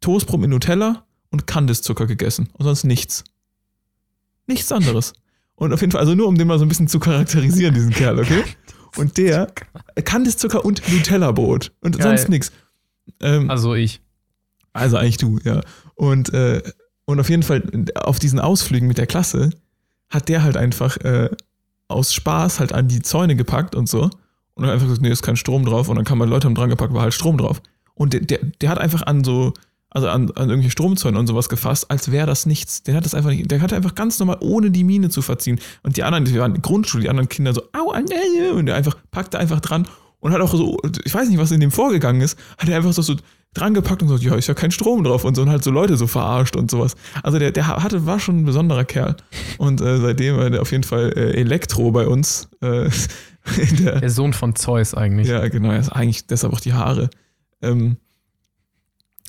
Toastbrot mit Nutella und Kandiszucker gegessen und sonst nichts. Nichts anderes. Und auf jeden Fall, also nur um den mal so ein bisschen zu charakterisieren, diesen Kerl, okay? Und der Kandiszucker und Nutella-Brot und Geil. sonst nichts. Ähm, Also ich. also eigentlich du, ja. Und, äh, und auf jeden Fall auf diesen Ausflügen mit der Klasse hat der halt einfach äh, aus Spaß halt an die Zäune gepackt und so. Und dann einfach gesagt, nee, ist kein Strom drauf. Und dann kam halt Leute haben dran gepackt, war halt Strom drauf. Und der, der, der hat einfach an so, also an, an irgendwelche Stromzäune und sowas gefasst, als wäre das nichts. Der hat das einfach nicht, der hatte einfach ganz normal, ohne die Miene zu verziehen. Und die anderen, die waren in der Grundschule, die anderen Kinder so, au, an, äh, und der einfach packte einfach dran und hat auch so, ich weiß nicht, was in dem vorgegangen ist, hat er einfach so, so dran gepackt und so, ja, ist ja kein Strom drauf und so und halt so Leute so verarscht und sowas. Also der, der hatte, war schon ein besonderer Kerl. Und äh, seitdem war der auf jeden Fall äh, Elektro bei uns. Äh, der, Der Sohn von Zeus eigentlich. ja, genau, er ist eigentlich deshalb auch die Haare. Ähm,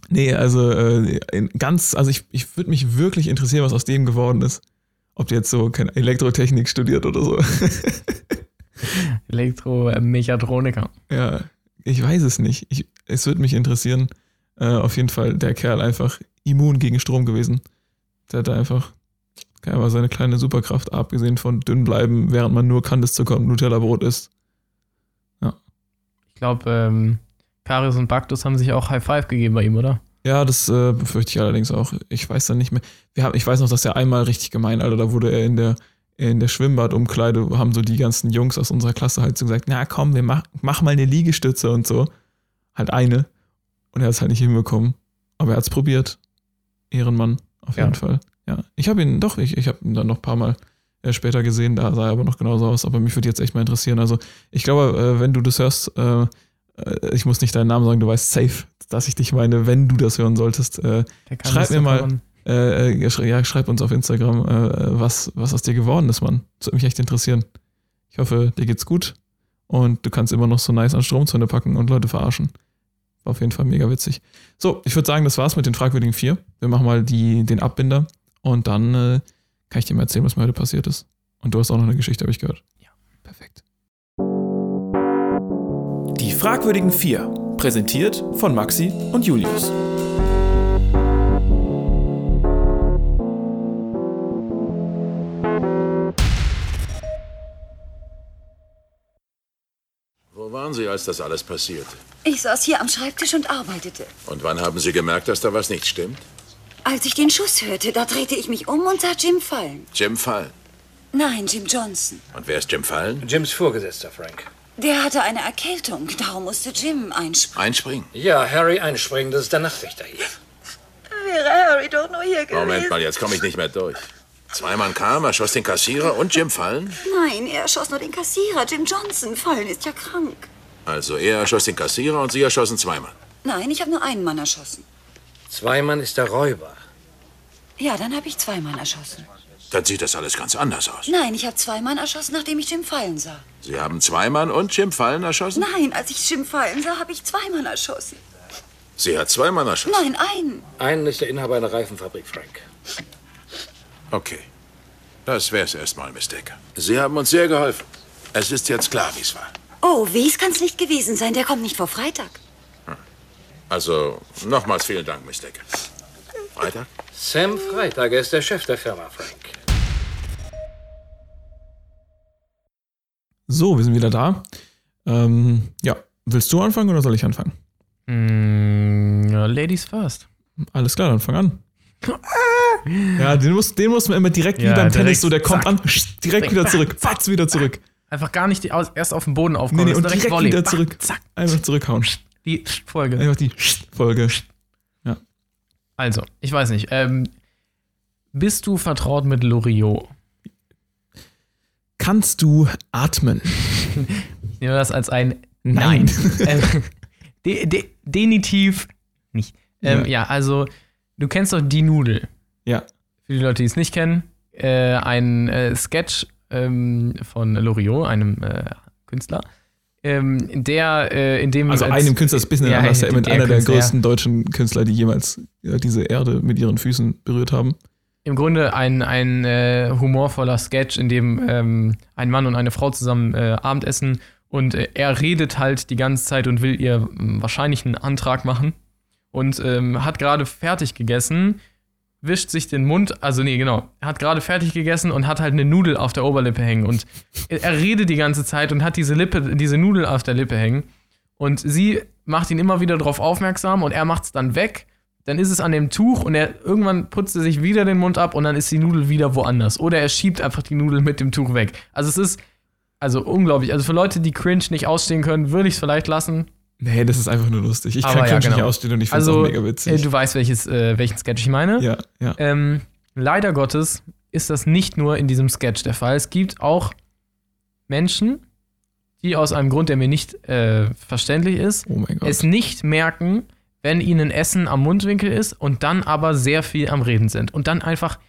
nee, also äh, ganz, also ich, ich würde mich wirklich interessieren, was aus dem geworden ist. Ob der jetzt so keine Elektrotechnik studiert oder so. Elektro-Mechatroniker. ja, ich weiß es nicht. Ich, es würde mich interessieren. Äh, auf jeden Fall der Kerl einfach immun gegen Strom gewesen. Der hat da einfach aber seine kleine Superkraft, abgesehen von dünn bleiben, während man nur Kandiszucker und Nutella-Brot isst. Ich glaube, ähm, Karius und Baktus haben sich auch High Five gegeben bei ihm, oder? Ja, das äh, befürchte ich allerdings auch. Ich weiß dann nicht mehr. Wir haben, ich weiß noch, dass er einmal richtig gemein, Alter, da wurde er in der, in der Schwimmbadumkleide, haben so die ganzen Jungs aus unserer Klasse halt so gesagt, na komm, wir mach, mach mal eine Liegestütze und so. Halt eine. Und er hat es halt nicht hinbekommen. Aber er hat es probiert. Ehrenmann, auf Ja. jeden Fall. Ja. Ich habe ihn, doch, ich, ich habe ihn dann noch ein paar Mal äh, später gesehen, da sah er aber noch genauso aus. Aber mich würde jetzt echt mal interessieren. Also, ich glaube, äh, wenn du das hörst, äh, ich muss nicht deinen Namen sagen, du weißt safe, dass ich dich meine, wenn du das hören solltest. Äh, Schreib mir mal- äh, äh, sch- ja, schreib uns auf Instagram, äh, was, was aus dir geworden ist, Mann. Das würde mich echt interessieren. Ich hoffe, dir geht's gut und du kannst immer noch so nice an Stromzäune packen und Leute verarschen. War auf jeden Fall mega witzig. So, ich würde sagen, das war's mit den fragwürdigen vier. Wir machen mal die, den Abbinder und dann äh, kann ich dir mal erzählen, was mir heute passiert ist. Und du hast auch noch eine Geschichte, habe ich gehört. Die fragwürdigen vier. Präsentiert von Maxi und Julius. Wo waren Sie, als das alles passierte? Ich saß hier am Schreibtisch und arbeitete. Und wann haben Sie gemerkt, dass da was nicht stimmt? Als ich den Schuss hörte, da drehte ich mich um und sah Jim fallen. Jim Fallen. Nein, Jim Johnson. Und wer ist Jim Fallen? Jims Vorgesetzter, Frank. Der hatte eine Erkältung, darum musste Jim einspringen. Einspringen. Ja, Harry einspringen, das ist der Nachtrichter hier. Wäre Harry doch nur hier Moment mal, jetzt komme ich nicht mehr durch. Zwei Mann kam, erschoss den Kassierer und Jim Fallen? Nein, er erschoss nur den Kassierer. Jim Johnson. Fallen ist ja krank. Also er erschoss den Kassierer und Sie erschossen zwei Mann. Nein, ich habe nur einen Mann erschossen. Zwei Mann ist der Räuber. Ja, dann habe ich zwei Mann erschossen. Dann sieht das alles ganz anders aus. Nein, ich habe zwei Mann erschossen, nachdem ich Jim fallen sah. Sie haben zwei Mann und Jim Fallen erschossen? Nein, als ich Jim fallen sah, habe ich zwei Mann erschossen. Sie hat zwei Mann erschossen? Nein, einen. Einen ist der Inhaber einer Reifenfabrik, Frank. Okay. Das wär's erstmal, Miss Decker. Sie haben uns sehr geholfen. Es ist jetzt klar, wie's war. Oh, wie's kann's nicht gewesen sein. Der kommt nicht vor Freitag. Also, nochmals vielen Dank, Miss Decker. Freitag? Sam Freitag, er ist der Chef der Firma, Frank. So, wir sind wieder da. Ähm, ja, willst du anfangen oder soll ich anfangen? Mm, ja, Ladies first. Alles klar, dann fang an. Ja, den muss, den muss man immer direkt Ja, wie beim direkt, Tennis, so der kommt zack. an, direkt wieder zurück, fatz wieder zurück. Einfach gar nicht die, erst auf den Boden aufkommen. Nee, nee, und direkt Volley. wieder zurück. Zack, Einfach zurückhauen. die Folge. Einfach die Folge. Also, ich weiß nicht. Ähm, bist du vertraut mit Loriot? Kannst du atmen? Ich nehme das als ein Nein. Nein. ähm, de, de, definitiv nicht. Ähm, Ja. ja. also, du kennst doch die Nudel. Ja. Für die Leute, die es nicht kennen, äh, ein äh, Sketch ähm, von Loriot, einem äh, Künstler, ähm, der äh, in dem Also als- einem Künstler ist Business Ja, anders, ja, mit einer der größten deutschen Künstler, die jemals diese Erde mit ihren Füßen berührt haben. Im Grunde ein, ein äh, humorvoller Sketch, in dem ähm, ein Mann und eine Frau zusammen äh, Abendessen und äh, er redet halt die ganze Zeit und will ihr ähm, wahrscheinlich einen Antrag machen und ähm, hat gerade fertig gegessen, wischt sich den Mund, also nee, genau, er hat gerade fertig gegessen und hat halt eine Nudel auf der Oberlippe hängen und er, er redet die ganze Zeit und hat diese Lippe, diese Nudel auf der Lippe hängen und sie macht ihn immer wieder darauf aufmerksam und er macht es dann weg. Dann ist es an dem Tuch und er irgendwann putzt er sich wieder den Mund ab und dann ist die Nudel wieder woanders. Oder er schiebt einfach die Nudel mit dem Tuch weg. Also es ist also unglaublich. Also für Leute, die Cringe nicht ausstehen können, würde ich es vielleicht lassen. Nee, das ist einfach nur lustig. Ich Aber kann ja, Cringe nicht genau. ausstehen und ich finde es Also auch mega äh, witzig. du weißt, welches, äh, welchen Sketch ich meine. ja, ja. Ähm, leider Gottes ist das nicht nur in diesem Sketch der Fall. Es gibt auch Menschen, die aus einem Grund, der mir nicht äh, verständlich ist, Oh es nicht merken, wenn ihnen Essen am Mundwinkel ist und dann aber sehr viel am Reden sind. Und dann einfach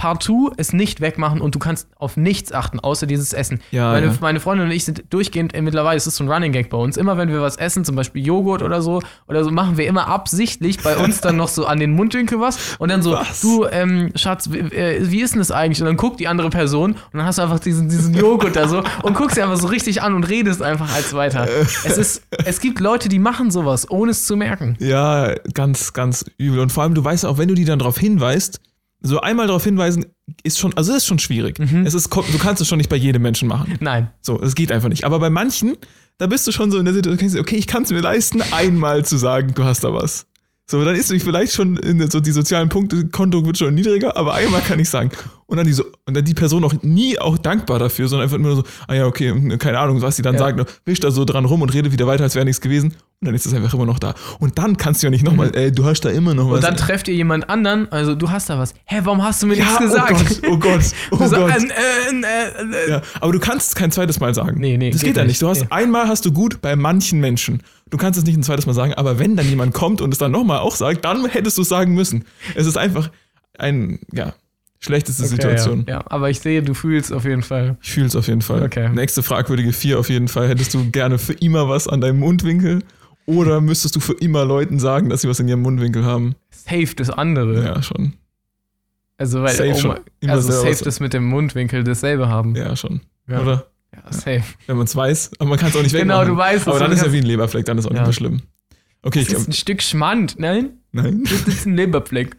partout es nicht wegmachen und du kannst auf nichts achten, außer dieses Essen. Ja, meine, ja. meine Freundin und ich sind durchgehend, äh, mittlerweile ist es so ein Running Gag bei uns. Immer wenn wir was essen, zum Beispiel Joghurt oder so, oder so, machen wir immer absichtlich bei uns dann noch so an den Mundwinkel was und dann so, Was? du, ähm, Schatz, wie, äh, wie ist denn das eigentlich? Und dann guckt die andere Person und dann hast du einfach diesen, diesen Joghurt da so und guckst sie einfach so richtig an und redest einfach als weiter. es ist, es gibt Leute, die machen sowas, ohne es zu merken. Ja, ganz, ganz übel. Und vor allem, du weißt auch, wenn du die dann darauf hinweist, so einmal darauf hinweisen, ist schon, also ist schon schwierig. Mhm. Es ist, du kannst es schon nicht bei jedem Menschen machen. Nein. So, es geht einfach nicht. Aber bei manchen, da bist du schon so in der Situation, okay, ich kann es mir leisten, einmal zu sagen, du hast da was. So, dann ist vielleicht schon in so die sozialen Punkte, Konto wird schon niedriger, aber einmal kann ich sagen. Und dann die so, und dann die Person auch nie auch dankbar dafür, sondern einfach immer so, ah ja, okay, keine Ahnung, was sie dann Ja. sagt, wischt da so dran rum und redet wieder weiter, als wäre nichts gewesen. Und dann ist es einfach immer noch da. Und dann kannst du ja nicht nochmal, ey, du hast da immer noch was. Mhm. Und dann trefft ihr jemand anderen, also du hast da was. Hä, warum hast du mir nichts ja, gesagt? Oh Gott, oh Gott, oh Gott. äh, äh, äh, äh, Ja, aber du kannst es kein zweites Mal sagen. Nee, nee, Das geht, geht ja nicht. nicht. Du hast Nee. einmal hast du gut bei manchen Menschen. Du kannst es nicht ein zweites Mal sagen, aber wenn dann jemand kommt und es dann nochmal auch sagt, dann hättest du es sagen müssen. Es ist einfach ein, ja, schlechteste Okay, Situation. Ja, ja, aber ich sehe, du fühlst auf jeden Fall. Ich fühle es auf jeden Fall. Okay. Nächste fragwürdige vier auf jeden Fall. Hättest du gerne für immer was an deinem Mundwinkel? Oder müsstest du für immer Leuten sagen, dass sie was in ihrem Mundwinkel haben? Safe das andere. Ja, schon. Also, weil, Safe oh mein- Immer also safe das mit dem Mundwinkel dasselbe haben. Ja, schon. Ja. Oder? Ja, safe. Wenn man es weiß, aber man kann es auch nicht Genau, wegmachen. du weißt es, Aber dann ist ja wie ein Leberfleck, dann ist auch Ja. nicht mehr schlimm. Okay, ich Das ist glaube. ein Stück Schmand, nein? Nein. Das ist ein Leberfleck.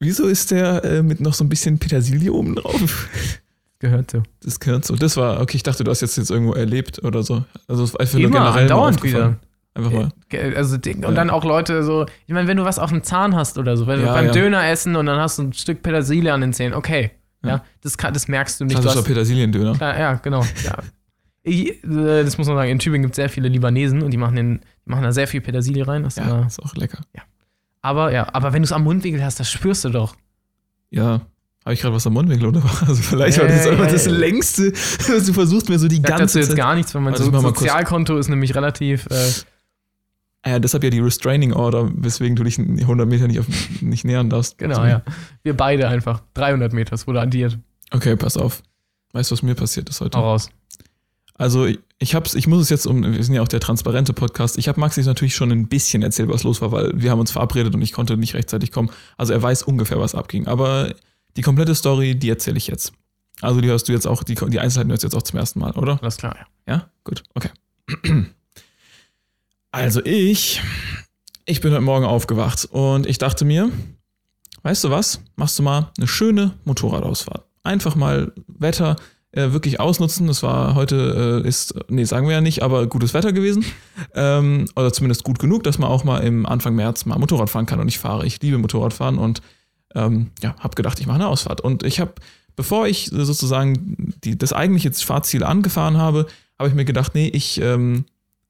Wieso ist der äh, mit noch so ein bisschen Petersilie oben drauf? Gehört so. Das gehört so. Das war, okay, ich dachte, du hast jetzt, jetzt irgendwo erlebt oder so. Also einfach nur Immer, generell andauernd aufgefallen. Einfach mal. Ge- Also, und Ja. dann auch Leute so, ich meine, wenn du was auf dem Zahn hast oder so, wenn Ja, du beim ja. Döner essen und dann hast du ein Stück Petersilie an den Zähnen, okay. Ja, Ja. das, kann, das merkst du nicht. Du Klassischer hast, Petersiliendöner. ja, ja, genau. Ja. Ich, äh, das muss man sagen, in Tübingen gibt es sehr viele Libanesen und die machen, den, machen da sehr viel Petersilie rein. Das ist Ja, immer, ist auch lecker. aber ja, aber wenn du es am Mundwinkel hast, das spürst du doch. Ja. Habe ich gerade was am Mundwinkel oder? Also vielleicht war das Äh, einfach das äh. längste, was du versuchst mir so die Ich sag dazu ganze jetzt Zeit. gar nichts, wenn man Also so Sozialkonto ist nämlich relativ. Äh, Ja, deshalb ja die Restraining Order, weswegen du dich 100 Meter nicht, auf, nicht nähern darfst. genau, So. ja. Wir beide einfach. 300 Meter, es wurde addiert. Okay, pass auf. Weißt du, was mir passiert ist heute? Hau raus. Also ich, ich hab's, ich muss es jetzt um, wir sind ja auch der transparente Podcast. Ich habe Maxi natürlich schon ein bisschen erzählt, was los war, weil wir haben uns verabredet und ich konnte nicht rechtzeitig kommen. Also er weiß ungefähr, was abging. Aber die komplette Story, die erzähle ich jetzt. Also die hörst du jetzt auch, die, die Einzelheiten hörst du jetzt auch zum ersten Mal, oder? Alles klar, ja. Ja, gut, okay. Also ich, ich bin heute Morgen aufgewacht und ich dachte mir, weißt du was, machst du mal eine schöne Motorradausfahrt. Einfach mal Wetter äh, wirklich ausnutzen. Es war heute, äh, ist, nee, sagen wir ja nicht, aber gutes Wetter gewesen. Ähm, oder zumindest gut genug, dass man auch mal im Anfang März mal Motorrad fahren kann. Und ich fahre, ich liebe Motorradfahren und ähm, ja, habe gedacht, ich mache eine Ausfahrt. Und ich habe, bevor ich sozusagen die, das eigentliche Fahrziel angefahren habe, habe ich mir gedacht, nee, ich, ähm,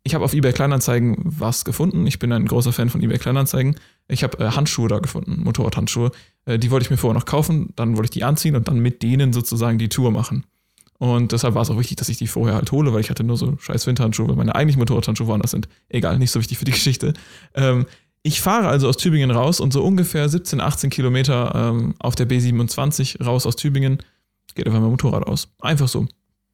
ich habe auf eBay Kleinanzeigen was gefunden. Ich bin ein großer Fan von eBay Kleinanzeigen. Ich habe äh, Handschuhe da gefunden, Motorradhandschuhe. Äh, die wollte ich mir vorher noch kaufen, dann wollte ich die anziehen und dann mit denen sozusagen die Tour machen. Und deshalb war es auch wichtig, dass ich die vorher halt hole, weil ich hatte nur so scheiß Winterhandschuhe, weil meine eigentlichen Motorradhandschuhe woanders sind. Egal, nicht so wichtig für die Geschichte. Ähm, Ich fahre also aus Tübingen raus und so ungefähr 17, 18 Kilometer ähm, auf der B27 raus aus Tübingen geht einfach mein Motorrad aus. Einfach so.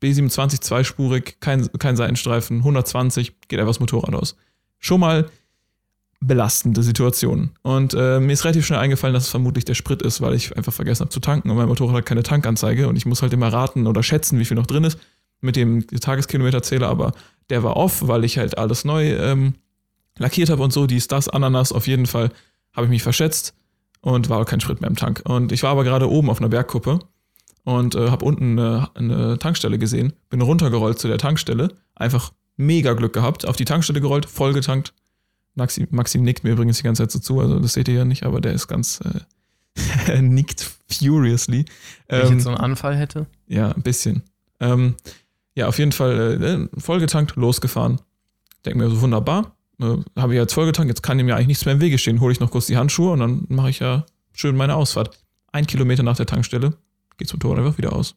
B27 zweispurig, kein, kein Seitenstreifen, 120, geht einfach das Motorrad aus. Schon mal belastende Situation. Und äh, mir ist relativ schnell eingefallen, dass es vermutlich der Sprit ist, weil ich einfach vergessen habe zu tanken und mein Motorrad hat keine Tankanzeige und ich muss halt immer raten oder schätzen, wie viel noch drin ist mit dem Tageskilometerzähler, aber der war off, weil ich halt alles neu ähm, lackiert habe und so, dies, das, Ananas, auf jeden Fall habe ich mich verschätzt und war auch kein Sprit mehr im Tank. Und ich war aber gerade oben auf einer Bergkuppe und äh, habe unten eine, eine Tankstelle gesehen, bin runtergerollt zu der Tankstelle, einfach mega Glück gehabt, auf die Tankstelle gerollt, voll getankt, Maxim, Maxim nickt mir übrigens die ganze Zeit so zu, also das seht ihr ja nicht, aber der ist ganz, äh, nickt furiously. Wenn ich Ähm, jetzt so einen Anfall hätte. ja, ein bisschen. Ähm, ja, auf jeden Fall äh, vollgetankt, losgefahren. Denke mir so, wunderbar. Äh, Habe ich jetzt vollgetankt, jetzt kann ihm ja eigentlich nichts mehr im Wege stehen. Hole ich noch kurz die Handschuhe und dann mache ich ja schön meine Ausfahrt. Ein Kilometer nach der Tankstelle geht das Motorrad einfach wieder aus.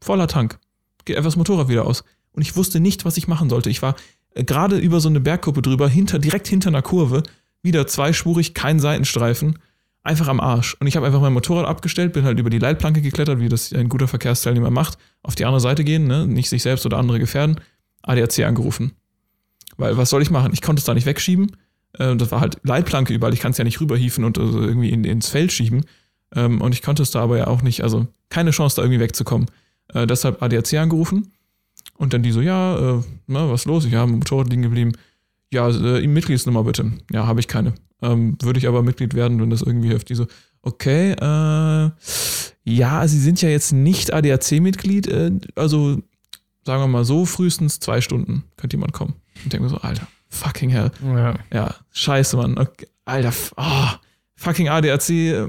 Voller Tank. Geht einfach das Motorrad wieder aus. Und ich wusste nicht, was ich machen sollte. Ich war äh, gerade über so eine Bergkuppe drüber, hinter, direkt hinter einer Kurve, wieder zweispurig, kein Seitenstreifen, einfach am Arsch. Und ich habe einfach mein Motorrad abgestellt, bin halt über die Leitplanke geklettert, wie das ein guter Verkehrsteilnehmer macht, auf die andere Seite gehen, ne? nicht sich selbst oder andere gefährden, ADAC angerufen. Weil was soll ich machen? Ich konnte es da nicht wegschieben. Äh, das war halt Leitplanke überall, ich kann es ja nicht rüberhieven und also irgendwie in, ins Feld schieben. Ähm, und ich konnte es da aber ja auch nicht, also keine Chance, da irgendwie wegzukommen. Äh, deshalb ADAC angerufen. Und dann die so, ja, äh, na, was los? Ich habe im Motorrad liegen geblieben. Ja, äh, Mitgliedsnummer bitte. Ja, habe ich keine. Ähm, Würde ich aber Mitglied werden, wenn das irgendwie hilft. Die so, okay, äh, ja, Sie sind ja jetzt nicht ADAC-Mitglied, äh, also sagen wir mal so, frühestens zwei Stunden könnte jemand kommen. Und denke mir so, Alter, fucking hell. Ja. Ja, scheiße, Mann. Okay, Alter, oh, fucking ADAC, äh,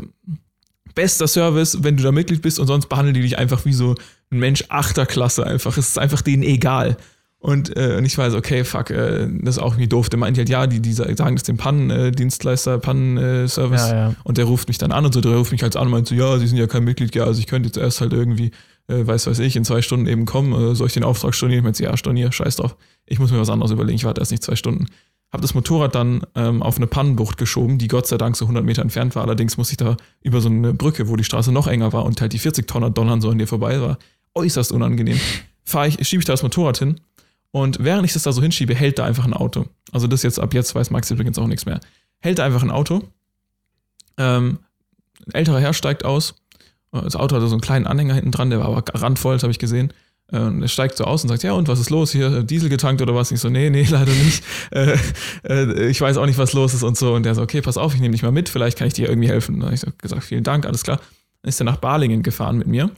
bester Service, wenn du da Mitglied bist und sonst behandeln die dich einfach wie so ein Mensch achter Klasse einfach. Es ist einfach denen egal. Und, äh, und ich weiß, okay, fuck, äh, das ist auch irgendwie doof. Der meint halt, ja, die, die sagen das dem Pannendienstleister, Pannenservice. Ja, ja. Und der ruft mich dann an und so, der ruft mich halt an und meint so, ja, sie sind ja kein Mitglied, ja, also ich könnte jetzt erst halt irgendwie, äh, weiß weiß ich, in zwei Stunden eben kommen, äh, soll ich den Auftrag stornieren? Ich meinte, ja, stornier, scheiß drauf. Ich muss mir was anderes überlegen, ich warte erst nicht zwei Stunden. Hab das Motorrad dann ähm, auf eine Pannenbucht geschoben, die Gott sei Dank so 100 Meter entfernt war. Allerdings musste ich da über so eine Brücke, wo die Straße noch enger war und halt die 40 Tonner donnern so an dir vorbei war. Äußerst unangenehm. Fahr ich, schiebe ich da das Motorrad hin und während ich das da so hinschiebe, hält da einfach ein Auto. Also das jetzt ab jetzt weiß Max übrigens auch nichts mehr. Hält da einfach ein Auto. Ähm, ein älterer Herr steigt aus. Das Auto hatte so einen kleinen Anhänger hinten dran, der war aber randvoll, das habe ich gesehen. Äh, Und er steigt so aus und sagt, ja, und was ist los hier? Diesel getankt oder was? Ich so, nee, nee, leider nicht. Äh, äh, ich weiß auch nicht, was los ist und so. Und der so, okay, pass auf, ich nehme dich mal mit, vielleicht kann ich dir irgendwie helfen. Dann habe ich so gesagt, vielen Dank, alles klar. Dann ist er nach Balingen gefahren mit mir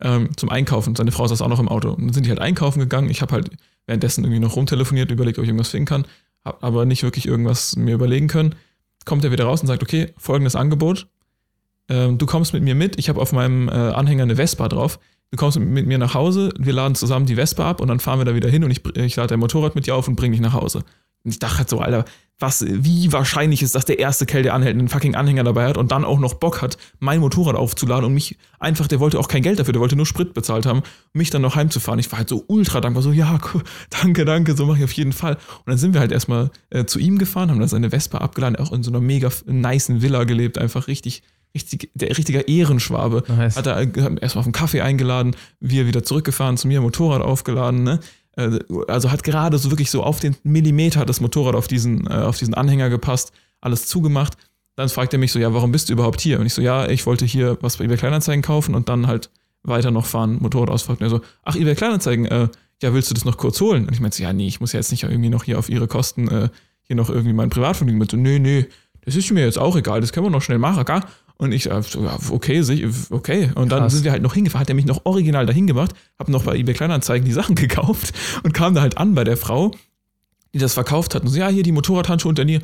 ähm, zum Einkaufen. Seine Frau saß auch noch im Auto. Und dann sind die halt einkaufen gegangen. Ich habe halt währenddessen irgendwie noch rumtelefoniert, überlegt, ob ich irgendwas finden kann, habe aber nicht wirklich irgendwas mir überlegen können. Kommt er wieder raus und sagt, okay, folgendes Angebot. Ähm, du kommst mit mir mit, ich habe auf meinem äh, Anhänger eine Vespa drauf. Du kommst mit, mir nach Hause, wir laden zusammen die Vespa ab und dann fahren wir da wieder hin und ich, ich lade dein Motorrad mit dir auf und bring dich nach Hause. Und ich dachte halt so, Alter, was, wie wahrscheinlich ist, dass der erste Kerl, der anhält, einen fucking Anhänger dabei hat und dann auch noch Bock hat, mein Motorrad aufzuladen und mich einfach, der wollte auch kein Geld dafür, der wollte nur Sprit bezahlt haben, mich dann noch heimzufahren. Ich war halt so ultra dankbar, so, ja, cool, danke, danke, so mache ich auf jeden Fall. Und dann sind wir halt erstmal äh, zu ihm gefahren, haben dann seine Vespa abgeladen, auch in so einer mega nicen Villa gelebt, einfach richtig, richtig, der richtiger Ehrenschwabe. Nice. Hat er hat erstmal auf einen Kaffee eingeladen, wir wieder zurückgefahren, zu mir Motorrad aufgeladen, ne? Äh, Also hat gerade so wirklich so auf den Millimeter das Motorrad auf diesen, äh, auf diesen Anhänger gepasst, alles zugemacht. Dann fragt er mich so, ja, warum bist du überhaupt hier? Und ich so, ja, ich wollte hier was bei eBay Kleinanzeigen kaufen und dann halt weiter noch fahren, Motorrad ausfahren. Und er so, ach, eBay Kleinanzeigen, äh, ja, willst du das noch kurz holen? Und ich meinte so, ja, nee, ich muss ja jetzt nicht irgendwie noch hier auf ihre Kosten äh, hier noch irgendwie mein Privatvergnügen mit. So, nee, nee, das ist mir jetzt auch egal, das können wir noch schnell machen, gell? Und ich, äh, so, okay, okay. Und dann Krass. sind wir halt noch hingefahren, hat er mich noch original dahin gemacht, hab noch bei eBay Kleinanzeigen die Sachen gekauft und kam da halt an bei der Frau, die das verkauft hat. Und so, ja, hier die Motorradhandschuhe unter dir.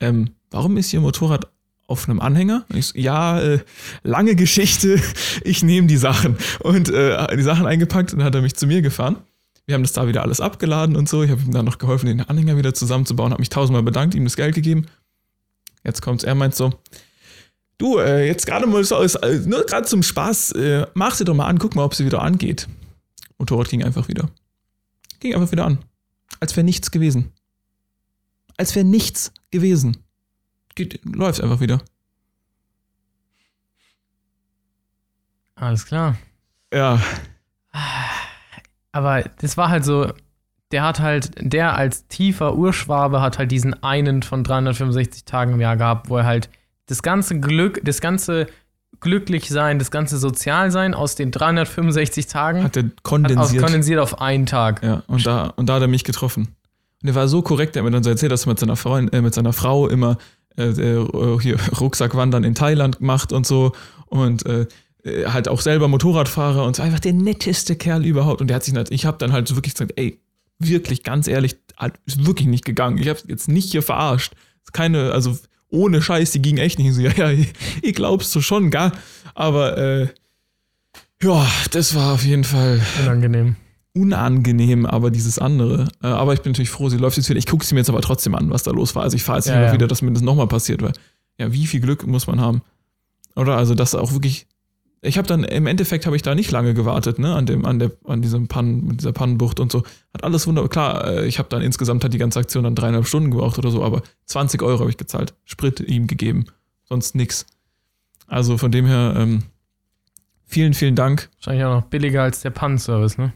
Ähm, warum ist Ihr Motorrad auf einem Anhänger? Und ich so, ja, äh, lange Geschichte, ich nehme die Sachen. Und äh, die Sachen eingepackt und dann hat er mich zu mir gefahren. Wir haben das da wieder alles abgeladen und so. Ich habe ihm dann noch geholfen, den Anhänger wieder zusammenzubauen, habe mich tausendmal bedankt, ihm das Geld gegeben. Jetzt kommt's, er meint so, du, äh, jetzt gerade mal so, aus, äh, nur gerade zum Spaß, äh, mach sie doch mal an, guck mal, ob sie wieder angeht. Motorrad ging einfach wieder. Ging einfach wieder an. Als wäre nichts gewesen. Als wäre nichts gewesen. geht, läuft einfach wieder. Alles klar. Ja, Aber das war halt so, der hat halt, der als tiefer Urschwabe hat halt diesen einen von 365 Tagen im Jahr gehabt, wo er halt das ganze Glück, das ganze Glücklichsein, das ganze Sozialsein aus den 365 Tagen hat er hat auf, kondensiert. kondensiert auf einen Tag. Ja, und da, und da hat er mich getroffen. Und er war so korrekt, er hat mir dann so erzählt, dass er mit seiner, Freund, äh, mit seiner Frau immer äh, äh, hier Rucksackwandern in Thailand macht und so. Und äh, äh, halt auch selber Motorradfahrer und so einfach der netteste Kerl überhaupt. Und der hat sich, halt- ich habe dann halt so wirklich gesagt, ey, wirklich, ganz ehrlich, ist wirklich nicht gegangen. Ich habe jetzt nicht hier verarscht. Ist Keine, also ohne Scheiß, die ging echt nicht. Ich so, ja, ja, ich, glaubst du schon, gar. Aber äh, ja, das war auf jeden Fall Unangenehm. unangenehm, aber dieses andere. Äh, aber ich bin natürlich froh, sie läuft jetzt wieder. Ich gucke sie mir jetzt aber trotzdem an, was da los war. Also ich fahre jetzt Ja, nicht ja. wieder, dass mir das nochmal passiert, weil ja, wie viel Glück muss man haben? Oder also das auch wirklich. Ich habe dann im Endeffekt habe ich da nicht lange gewartet, ne, an dem, an der, an diesem Pannen, dieser Pannenbucht und so. Hat alles wunderbar. Klar, äh, ich habe dann insgesamt hat die ganze Aktion dann dreieinhalb Stunden gebraucht oder so, aber 20 Euro habe ich gezahlt. Sprit ihm gegeben. Sonst nix. Also von dem her, ähm, vielen, vielen Dank. Wahrscheinlich auch noch billiger als der Pannenservice, ne?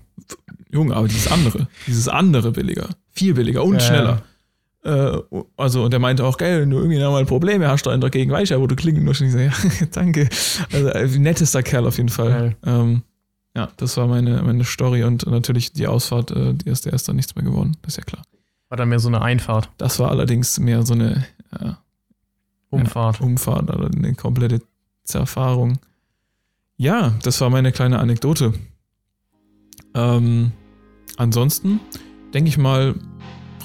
Junge, aber dieses andere, dieses andere billiger, viel billiger und Ja, schneller. Äh, also, und er meinte auch, geil, du irgendwie noch mal Probleme hast, dann dagegen weiß ich ja, wo du klingen musst. Und ich so, ja, danke. Also, äh, nettester Kerl auf jeden Fall. Ähm, ja, das war meine, meine Story und natürlich die Ausfahrt, äh, die ist der ist dann nichts mehr geworden, das ist ja klar. War dann mehr so eine Einfahrt, Das war allerdings mehr so eine äh, Umfahrt. Umfahrt oder eine komplette Zerfahrung. Ja, das war meine kleine Anekdote. Ähm, ansonsten denke ich mal,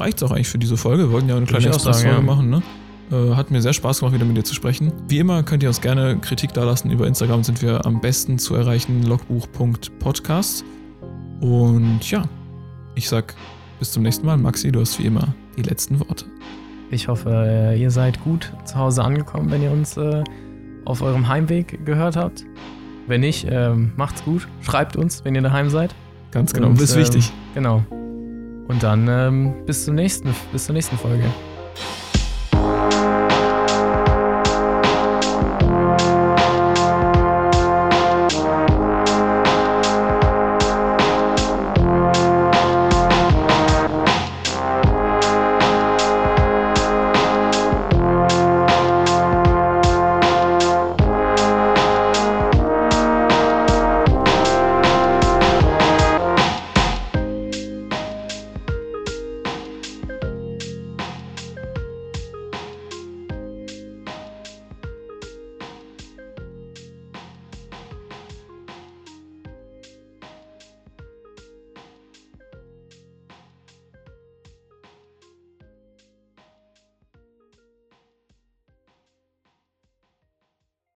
reicht es auch eigentlich für diese Folge. Wir wollten ja eine kleine Express-Folge ja. machen, ne? Äh, hat mir sehr Spaß gemacht, wieder mit dir zu sprechen. Wie immer könnt ihr uns gerne Kritik dalassen. Über Instagram sind wir am besten zu erreichen, logbuch.podcast. Und ja, ich sag bis zum nächsten Mal. Maxi, du hast wie immer die letzten Worte. Ich hoffe, äh, ihr seid gut zu Hause angekommen, wenn ihr uns äh, auf eurem Heimweg gehört habt. Wenn nicht, ähm, macht's gut. Schreibt uns, wenn ihr daheim seid. Ganz genau, Und, das ist ähm, wichtig. Genau. Und dann ähm, bis, zum nächsten, bis zur nächsten Folge.